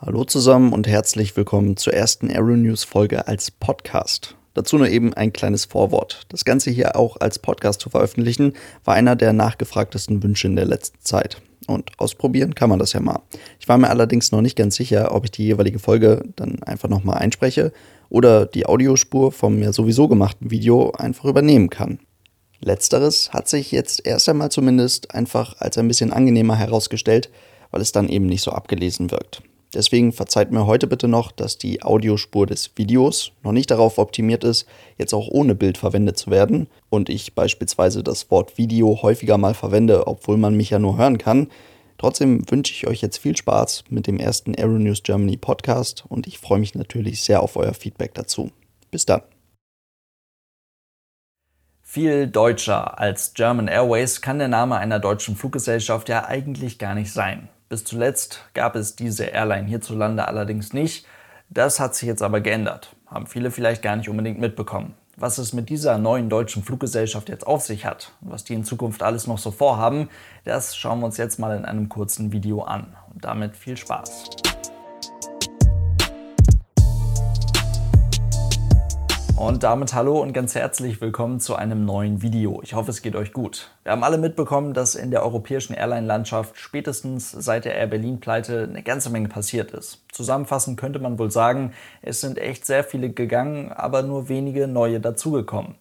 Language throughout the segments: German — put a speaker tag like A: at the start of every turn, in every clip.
A: Hallo zusammen und herzlich willkommen zur ersten Aero News Folge als Podcast. Dazu nur eben ein kleines Vorwort. Das Ganze hier auch als Podcast zu veröffentlichen, war einer der nachgefragtesten Wünsche in der letzten Zeit. Und ausprobieren kann man das ja mal. Ich war mir allerdings noch nicht ganz sicher, ob ich die jeweilige Folge dann einfach nochmal einspreche oder die Audiospur vom ja sowieso gemachten Video einfach übernehmen kann. Letzteres hat sich jetzt erst einmal zumindest einfach als ein bisschen angenehmer herausgestellt, weil es dann eben nicht so abgelesen wirkt. Deswegen verzeiht mir heute bitte noch, dass die Audiospur des Videos noch nicht darauf optimiert ist, jetzt auch ohne Bild verwendet zu werden und ich beispielsweise das Wort Video häufiger mal verwende, obwohl man mich ja nur hören kann. Trotzdem wünsche ich euch jetzt viel Spaß mit dem ersten Aeronews Germany Podcast und ich freue mich natürlich sehr auf euer Feedback dazu. Bis dann.
B: Viel deutscher als German Airways kann der Name einer deutschen Fluggesellschaft ja eigentlich gar nicht sein. Bis zuletzt gab es diese Airline hierzulande allerdings nicht. Das hat sich jetzt aber geändert. Haben viele vielleicht gar nicht unbedingt mitbekommen. Was es mit dieser neuen deutschen Fluggesellschaft jetzt auf sich hat und was die in Zukunft alles noch so vorhaben, das schauen wir uns jetzt mal in einem kurzen Video an. Und damit viel Spaß. Und damit hallo und ganz herzlich willkommen zu einem neuen Video. Ich hoffe, es geht euch gut. Wir haben alle mitbekommen, dass in der europäischen Airline-Landschaft spätestens seit der Air Berlin-Pleite eine ganze Menge passiert ist. Zusammenfassend könnte man wohl sagen, es sind echt sehr viele gegangen, aber nur wenige neue dazugekommen.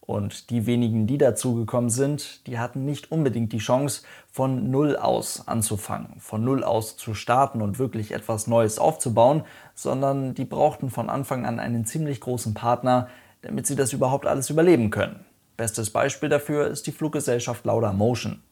B: Und die wenigen, die dazugekommen sind, die hatten nicht unbedingt die Chance, von Null aus anzufangen, von Null aus zu starten und wirklich etwas Neues aufzubauen, sondern die brauchten von Anfang an einen ziemlich großen Partner, damit sie das überhaupt alles überleben können. Bestes Beispiel dafür ist die Fluggesellschaft Lauda Motion.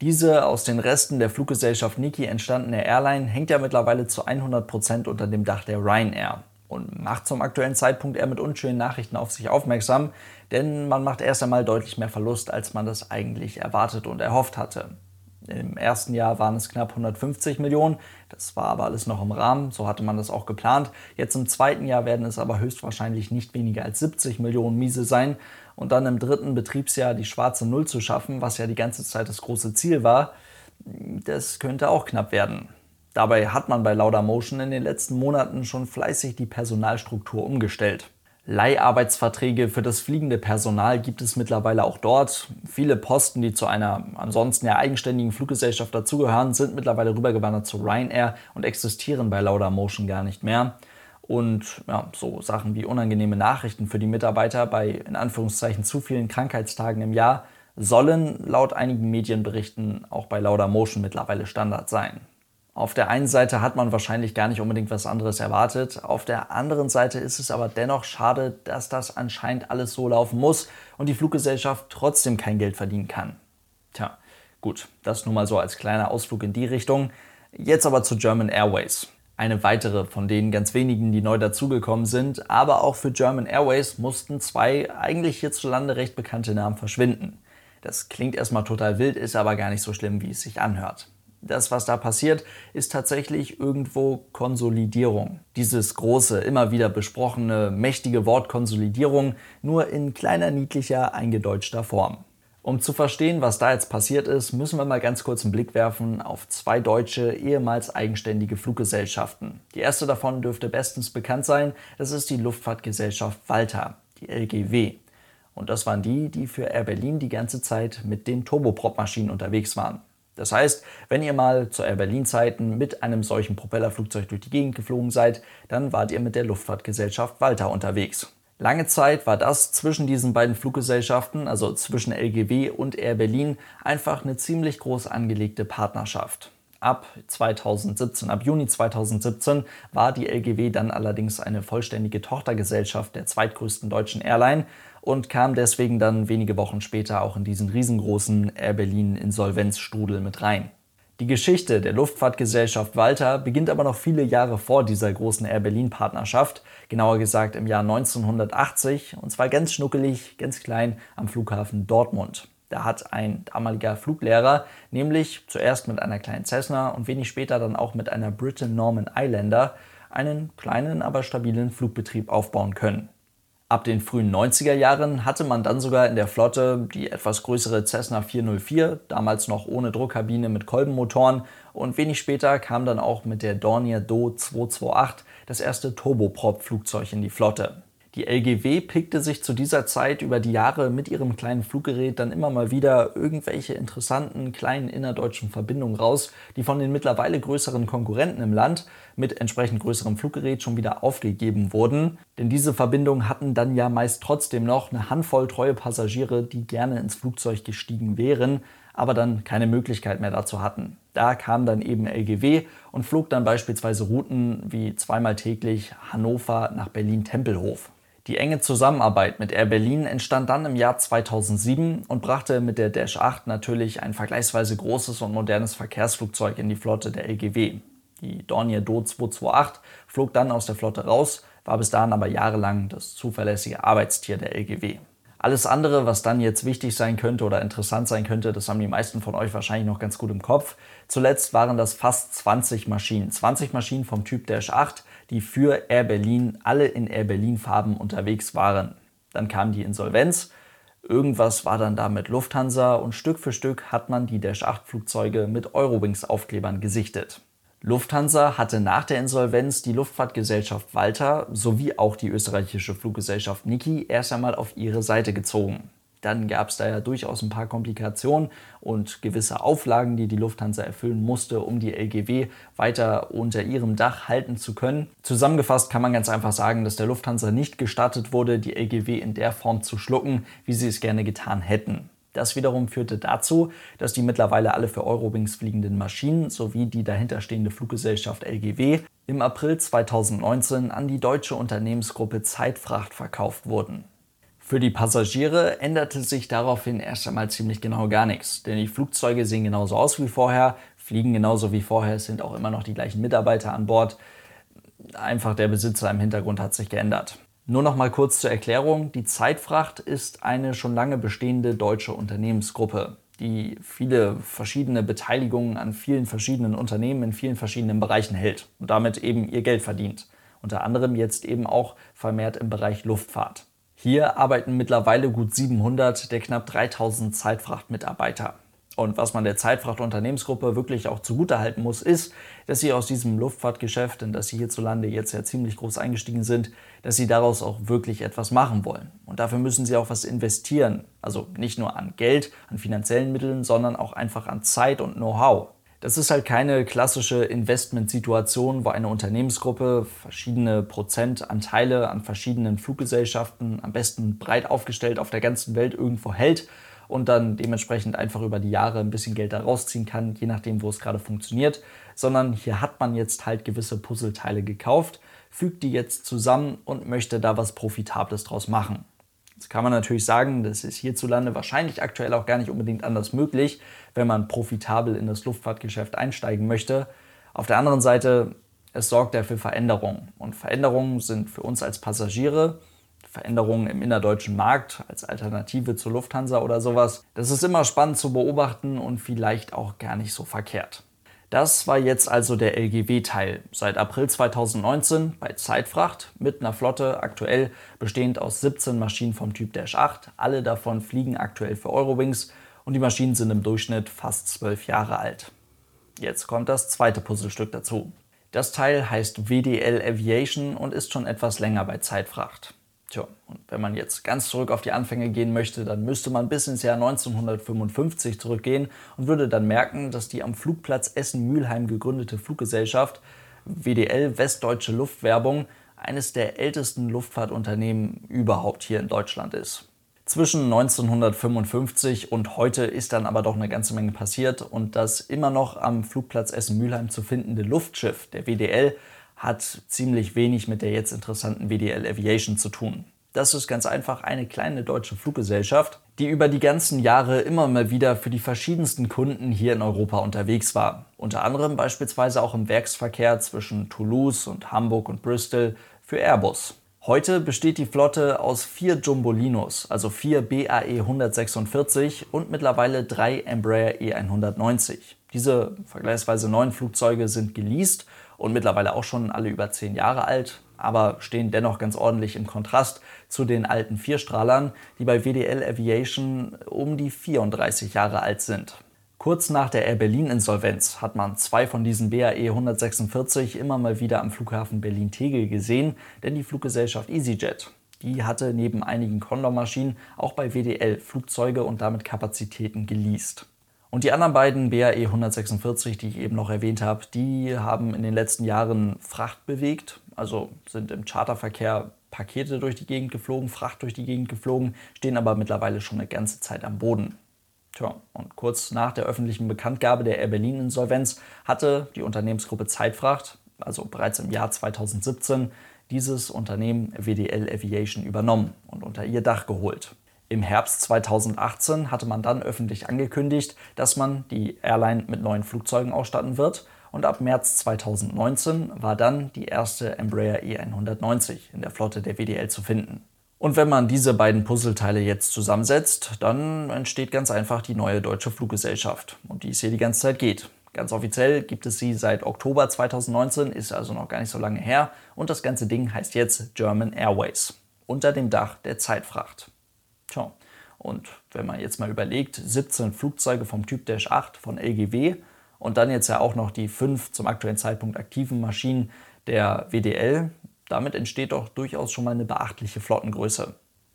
B: Diese aus den Resten der Fluggesellschaft Niki entstandene Airline hängt ja mittlerweile zu 100 Prozent unter dem Dach der Ryanair und macht zum aktuellen Zeitpunkt eher mit unschönen Nachrichten auf sich aufmerksam, denn man macht erst einmal deutlich mehr Verlust, als man das eigentlich erwartet und erhofft hatte. Im ersten Jahr waren es knapp 150 Millionen, das war aber alles noch im Rahmen, so hatte man das auch geplant. Jetzt im zweiten Jahr werden es aber höchstwahrscheinlich nicht weniger als 70 Millionen Miese sein und dann im dritten Betriebsjahr die schwarze Null zu schaffen, was ja die ganze Zeit das große Ziel war, das könnte auch knapp werden. Dabei hat man bei Laudamotion in den letzten Monaten schon fleißig die Personalstruktur umgestellt. Leiharbeitsverträge für das fliegende Personal gibt es mittlerweile auch dort. Viele Posten, die zu einer ansonsten ja eigenständigen Fluggesellschaft dazugehören, sind mittlerweile rübergewandert zu Ryanair und existieren bei Laudamotion gar nicht mehr. Und ja, so Sachen wie unangenehme Nachrichten für die Mitarbeiter bei in Anführungszeichen zu vielen Krankheitstagen im Jahr sollen laut einigen Medienberichten auch bei Laudamotion mittlerweile Standard sein. Auf der einen Seite hat man wahrscheinlich gar nicht unbedingt was anderes erwartet. Auf der anderen Seite ist es aber dennoch schade, dass das anscheinend alles so laufen muss und die Fluggesellschaft trotzdem kein Geld verdienen kann. Tja, gut, das nun mal so als kleiner Ausflug in die Richtung. Jetzt aber zu German Airways. Eine weitere von den ganz wenigen, die neu dazugekommen sind. Aber auch für German Airways mussten zwei eigentlich hierzulande recht bekannte Namen verschwinden. Das klingt erstmal total wild, ist aber gar nicht so schlimm, wie es sich anhört das, was da passiert, ist tatsächlich irgendwo Konsolidierung. Dieses große, immer wieder besprochene, mächtige Wort Konsolidierung, nur in kleiner, niedlicher, eingedeutschter Form. Um zu verstehen, was da jetzt passiert ist, müssen wir mal ganz kurz einen Blick werfen auf zwei deutsche, ehemals eigenständige Fluggesellschaften. Die erste davon dürfte bestens bekannt sein, das ist die Luftfahrtgesellschaft Walter, die LGW. Und das waren die, die für Air Berlin die ganze Zeit mit den Turboprop-Maschinen unterwegs waren. Das heißt, wenn ihr mal zu Air Berlin-Zeiten mit einem solchen Propellerflugzeug durch die Gegend geflogen seid, dann wart ihr mit der Luftfahrtgesellschaft Walter unterwegs. Lange Zeit war das zwischen diesen beiden Fluggesellschaften, also zwischen LGW und Air Berlin, einfach eine ziemlich groß angelegte Partnerschaft. Ab 2017, ab Juni 2017 war die LGW dann allerdings eine vollständige Tochtergesellschaft der zweitgrößten deutschen Airline und kam deswegen dann wenige Wochen später auch in diesen riesengroßen Air Berlin Insolvenzstrudel mit rein. Die Geschichte der Luftfahrtgesellschaft Walter beginnt aber noch viele Jahre vor dieser großen Air Berlin Partnerschaft, genauer gesagt im Jahr 1980 und zwar ganz schnuckelig, ganz klein am Flughafen Dortmund. Da hat ein damaliger Fluglehrer nämlich zuerst mit einer kleinen Cessna und wenig später dann auch mit einer Britain Norman Islander einen kleinen, aber stabilen Flugbetrieb aufbauen können. Ab den frühen 90er Jahren hatte man dann sogar in der Flotte die etwas größere Cessna 404, damals noch ohne Druckkabine mit Kolbenmotoren und wenig später kam dann auch mit der Dornier Do 228 das erste Turboprop-Flugzeug in die Flotte. Die LGW pickte sich zu dieser Zeit über die Jahre mit ihrem kleinen Fluggerät dann immer mal wieder irgendwelche interessanten kleinen innerdeutschen Verbindungen raus, die von den mittlerweile größeren Konkurrenten im Land mit entsprechend größerem Fluggerät schon wieder aufgegeben wurden. Denn diese Verbindungen hatten dann ja meist trotzdem noch eine Handvoll treue Passagiere, die gerne ins Flugzeug gestiegen wären, aber dann keine Möglichkeit mehr dazu hatten. Da kam dann eben LGW und flog dann beispielsweise Routen wie zweimal täglich Hannover nach Berlin-Tempelhof. Die enge Zusammenarbeit mit Air Berlin entstand dann im Jahr 2007 und brachte mit der Dash 8 natürlich ein vergleichsweise großes und modernes Verkehrsflugzeug in die Flotte der LGW. Die Dornier Do 228 flog dann aus der Flotte raus, war bis dahin aber jahrelang das zuverlässige Arbeitstier der LGW. Alles andere, was dann jetzt wichtig sein könnte oder interessant sein könnte, das haben die meisten von euch wahrscheinlich noch ganz gut im Kopf. Zuletzt waren das fast 20 Maschinen. 20 Maschinen vom Typ Dash 8, die für Air Berlin alle in Air Berlin Farben unterwegs waren. Dann kam die Insolvenz. Irgendwas war dann da mit Lufthansa und Stück für Stück hat man die Dash 8 Flugzeuge mit Eurowings Aufklebern gesichtet. Lufthansa hatte nach der Insolvenz die Luftfahrtgesellschaft Walter sowie auch die österreichische Fluggesellschaft Niki erst einmal auf ihre Seite gezogen. Dann gab es da ja durchaus ein paar Komplikationen und gewisse Auflagen, die die Lufthansa erfüllen musste, um die LGW weiter unter ihrem Dach halten zu können. Zusammengefasst kann man ganz einfach sagen, dass der Lufthansa nicht gestattet wurde, die LGW in der Form zu schlucken, wie sie es gerne getan hätten. Das wiederum führte dazu, dass die mittlerweile alle für Eurowings fliegenden Maschinen sowie die dahinterstehende Fluggesellschaft LGW im April 2019 an die deutsche Unternehmensgruppe Zeitfracht verkauft wurden. Für die Passagiere änderte sich daraufhin erst einmal ziemlich genau gar nichts, denn die Flugzeuge sehen genauso aus wie vorher, fliegen genauso wie vorher, es sind auch immer noch die gleichen Mitarbeiter an Bord. Einfach der Besitzer im Hintergrund hat sich geändert. Nur noch mal kurz zur Erklärung. Die Zeitfracht ist eine schon lange bestehende deutsche Unternehmensgruppe, die viele verschiedene Beteiligungen an vielen verschiedenen Unternehmen in vielen verschiedenen Bereichen hält und damit eben ihr Geld verdient. Unter anderem jetzt eben auch vermehrt im Bereich Luftfahrt. Hier arbeiten mittlerweile gut 700 der knapp 3000 Zeitfrachtmitarbeiter. Und was man der Zeitfrachtunternehmensgruppe wirklich auch zugutehalten muss, ist, dass sie aus diesem Luftfahrtgeschäft, in das sie hierzulande jetzt ja ziemlich groß eingestiegen sind, dass sie daraus auch wirklich etwas machen wollen. Und dafür müssen sie auch was investieren. Also nicht nur an Geld, an finanziellen Mitteln, sondern auch einfach an Zeit und Know-how. Das ist halt keine klassische Investmentsituation, wo eine Unternehmensgruppe verschiedene Prozentanteile an verschiedenen Fluggesellschaften, am besten breit aufgestellt auf der ganzen Welt irgendwo hält und dann dementsprechend einfach über die Jahre ein bisschen Geld da rausziehen kann, je nachdem, wo es gerade funktioniert, sondern hier hat man jetzt halt gewisse Puzzleteile gekauft, fügt die jetzt zusammen und möchte da was Profitables draus machen. Jetzt kann man natürlich sagen, das ist hierzulande wahrscheinlich aktuell auch gar nicht unbedingt anders möglich, wenn man profitabel in das Luftfahrtgeschäft einsteigen möchte. Auf der anderen Seite, es sorgt ja für Veränderungen. Und Veränderungen sind für uns als Passagiere Veränderungen im innerdeutschen Markt als Alternative zur Lufthansa oder sowas. Das ist immer spannend zu beobachten und vielleicht auch gar nicht so verkehrt. Das war jetzt also der LGW-Teil. Seit April 2019 bei Zeitfracht mit einer Flotte aktuell bestehend aus 17 Maschinen vom Typ Dash 8. Alle davon fliegen aktuell für Eurowings und die Maschinen sind im Durchschnitt fast 12 Jahre alt. Jetzt kommt das zweite Puzzlestück dazu. Das Teil heißt WDL Aviation und ist schon etwas länger bei Zeitfracht. Tja, und wenn man jetzt ganz zurück auf die Anfänge gehen möchte, dann müsste man bis ins Jahr 1955 zurückgehen und würde dann merken, dass die am Flugplatz Essen-Mülheim gegründete Fluggesellschaft WDL Westdeutsche Luftwerbung eines der ältesten Luftfahrtunternehmen überhaupt hier in Deutschland ist. Zwischen 1955 und heute ist dann aber doch eine ganze Menge passiert und das immer noch am Flugplatz Essen-Mülheim zu findende Luftschiff der WDL hat ziemlich wenig mit der jetzt interessanten WDL Aviation zu tun. Das ist ganz einfach eine kleine deutsche Fluggesellschaft, die über die ganzen Jahre immer mal wieder für die verschiedensten Kunden hier in Europa unterwegs war. Unter anderem beispielsweise auch im Werksverkehr zwischen Toulouse und Hamburg und Bristol für Airbus. Heute besteht die Flotte aus vier Jumbolinos, also vier BAE 146 und mittlerweile drei Embraer E190. Diese vergleichsweise neuen Flugzeuge sind geleast und mittlerweile auch schon alle über zehn Jahre alt, aber stehen dennoch ganz ordentlich im Kontrast zu den alten Vierstrahlern, die bei WDL Aviation um die 34 Jahre alt sind. Kurz nach der Air Berlin-Insolvenz hat man zwei von diesen BAE 146 immer mal wieder am Flughafen Berlin-Tegel gesehen, denn die Fluggesellschaft EasyJet, die hatte neben einigen Condor-Maschinen auch bei WDL Flugzeuge und damit Kapazitäten geleast. Und die anderen beiden BAE 146, die ich eben noch erwähnt habe, die haben in den letzten Jahren Fracht bewegt, also sind im Charterverkehr Pakete durch die Gegend geflogen, Fracht durch die Gegend geflogen, stehen aber mittlerweile schon eine ganze Zeit am Boden. Tja, und kurz nach der öffentlichen Bekanntgabe der Air Berlin-Insolvenz hatte die Unternehmensgruppe Zeitfracht, also bereits im Jahr 2017, dieses Unternehmen WDL Aviation übernommen und unter ihr Dach geholt. Im Herbst 2018 hatte man dann öffentlich angekündigt, dass man die Airline mit neuen Flugzeugen ausstatten wird und ab März 2019 war dann die erste Embraer E190 in der Flotte der WDL zu finden. Und wenn man diese beiden Puzzleteile jetzt zusammensetzt, dann entsteht ganz einfach die neue deutsche Fluggesellschaft, um die es hier die ganze Zeit geht. Ganz offiziell gibt es sie seit Oktober 2019, ist also noch gar nicht so lange her, und das ganze Ding heißt jetzt German Airways, unter dem Dach der Zeitfracht. Tja, und wenn man jetzt mal überlegt, 17 Flugzeuge vom Typ Dash 8 von LGW und dann jetzt ja auch noch die fünf zum aktuellen Zeitpunkt aktiven Maschinen der WDL, damit entsteht doch durchaus schon mal eine beachtliche Flottengröße.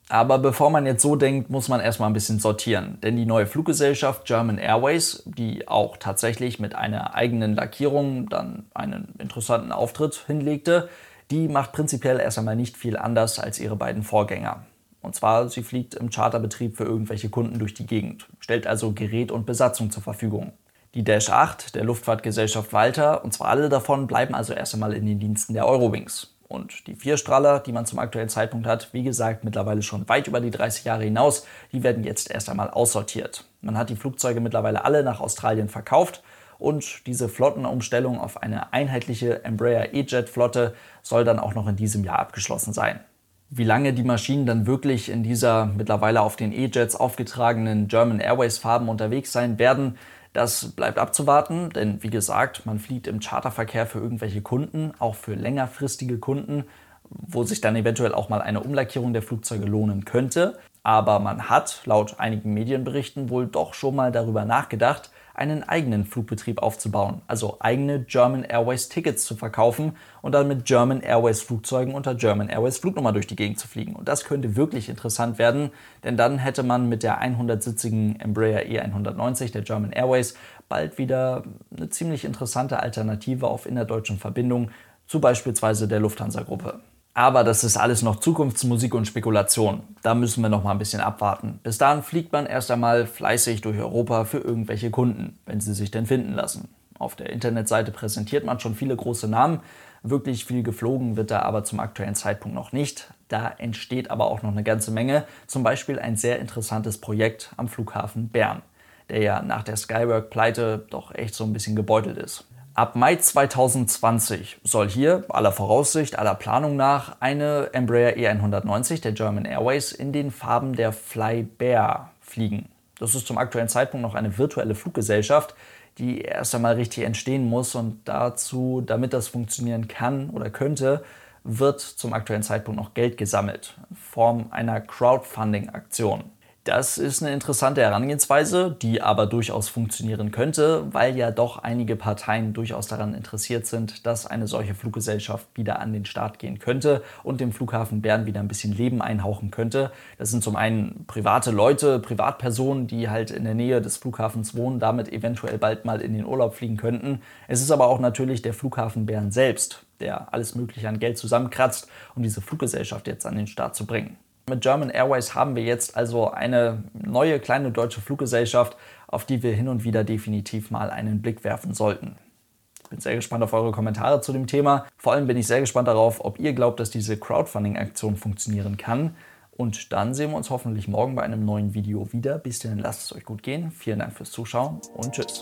B: Aber bevor man jetzt so denkt, muss man erstmal ein bisschen sortieren. Denn die neue Fluggesellschaft German Airways, die auch tatsächlich mit einer eigenen Lackierung dann einen interessanten Auftritt hinlegte, die macht prinzipiell erst einmal nicht viel anders als ihre beiden Vorgänger. Und zwar, sie fliegt im Charterbetrieb für irgendwelche Kunden durch die Gegend, stellt also Gerät und Besatzung zur Verfügung. Die Dash 8 der Luftfahrtgesellschaft Walter, und zwar alle davon, bleiben also erst einmal in den Diensten der Eurowings. Und die Vierstrahler, die man zum aktuellen Zeitpunkt hat, wie gesagt, mittlerweile schon weit über die 30 Jahre hinaus, die werden jetzt erst einmal aussortiert. Man hat die Flugzeuge mittlerweile alle nach Australien verkauft und diese Flottenumstellung auf eine einheitliche Embraer E-Jet-Flotte soll dann auch noch in diesem Jahr abgeschlossen sein. Wie lange die Maschinen dann wirklich in dieser mittlerweile auf den E-Jets aufgetragenen German Airways Farben unterwegs sein werden, das bleibt abzuwarten, denn wie gesagt, man fliegt im Charterverkehr für irgendwelche Kunden, auch für längerfristige Kunden, wo sich dann eventuell auch mal eine Umlackierung der Flugzeuge lohnen könnte. Aber man hat laut einigen Medienberichten wohl doch schon mal darüber nachgedacht, einen eigenen Flugbetrieb aufzubauen, also eigene German Airways Tickets zu verkaufen und dann mit German Airways Flugzeugen unter German Airways Flugnummer durch die Gegend zu fliegen. Und das könnte wirklich interessant werden, denn dann hätte man mit der 100-sitzigen Embraer E190 der German Airways bald wieder eine ziemlich interessante Alternative auf innerdeutschen Verbindungen zu beispielsweise der Lufthansa-Gruppe. Aber das ist alles noch Zukunftsmusik und Spekulation. Da müssen wir noch mal ein bisschen abwarten. Bis dahin fliegt man erst einmal fleißig durch Europa für irgendwelche Kunden, wenn sie sich denn finden lassen. Auf der Internetseite präsentiert man schon viele große Namen. Wirklich viel geflogen wird da aber zum aktuellen Zeitpunkt noch nicht. Da entsteht aber auch noch eine ganze Menge. Zum Beispiel ein sehr interessantes Projekt am Flughafen Bern, der ja nach der Skywork-Pleite doch echt so ein bisschen gebeutelt ist. Ab Mai 2020 soll hier, aller Voraussicht, aller Planung nach, eine Embraer E190 der German Airways in den Farben der Fly Bear fliegen. Das ist zum aktuellen Zeitpunkt noch eine virtuelle Fluggesellschaft, die erst einmal richtig entstehen muss und dazu, damit das funktionieren kann oder könnte, wird zum aktuellen Zeitpunkt noch Geld gesammelt in Form einer Crowdfunding-Aktion. Das ist eine interessante Herangehensweise, die aber durchaus funktionieren könnte, weil ja doch einige Parteien durchaus daran interessiert sind, dass eine solche Fluggesellschaft wieder an den Start gehen könnte und dem Flughafen Bern wieder ein bisschen Leben einhauchen könnte. Das sind zum einen private Leute, Privatpersonen, die halt in der Nähe des Flughafens wohnen, damit eventuell bald mal in den Urlaub fliegen könnten. Es ist aber auch natürlich der Flughafen Bern selbst, der alles Mögliche an Geld zusammenkratzt, um diese Fluggesellschaft jetzt an den Start zu bringen. Mit German Airways haben wir jetzt also eine neue kleine deutsche Fluggesellschaft, auf die wir hin und wieder definitiv mal einen Blick werfen sollten. Ich bin sehr gespannt auf eure Kommentare zu dem Thema. Vor allem bin ich sehr gespannt darauf, ob ihr glaubt, dass diese Crowdfunding-Aktion funktionieren kann. Und dann sehen wir uns hoffentlich morgen bei einem neuen Video wieder. Bis dahin lasst es euch gut gehen. Vielen Dank fürs Zuschauen und tschüss.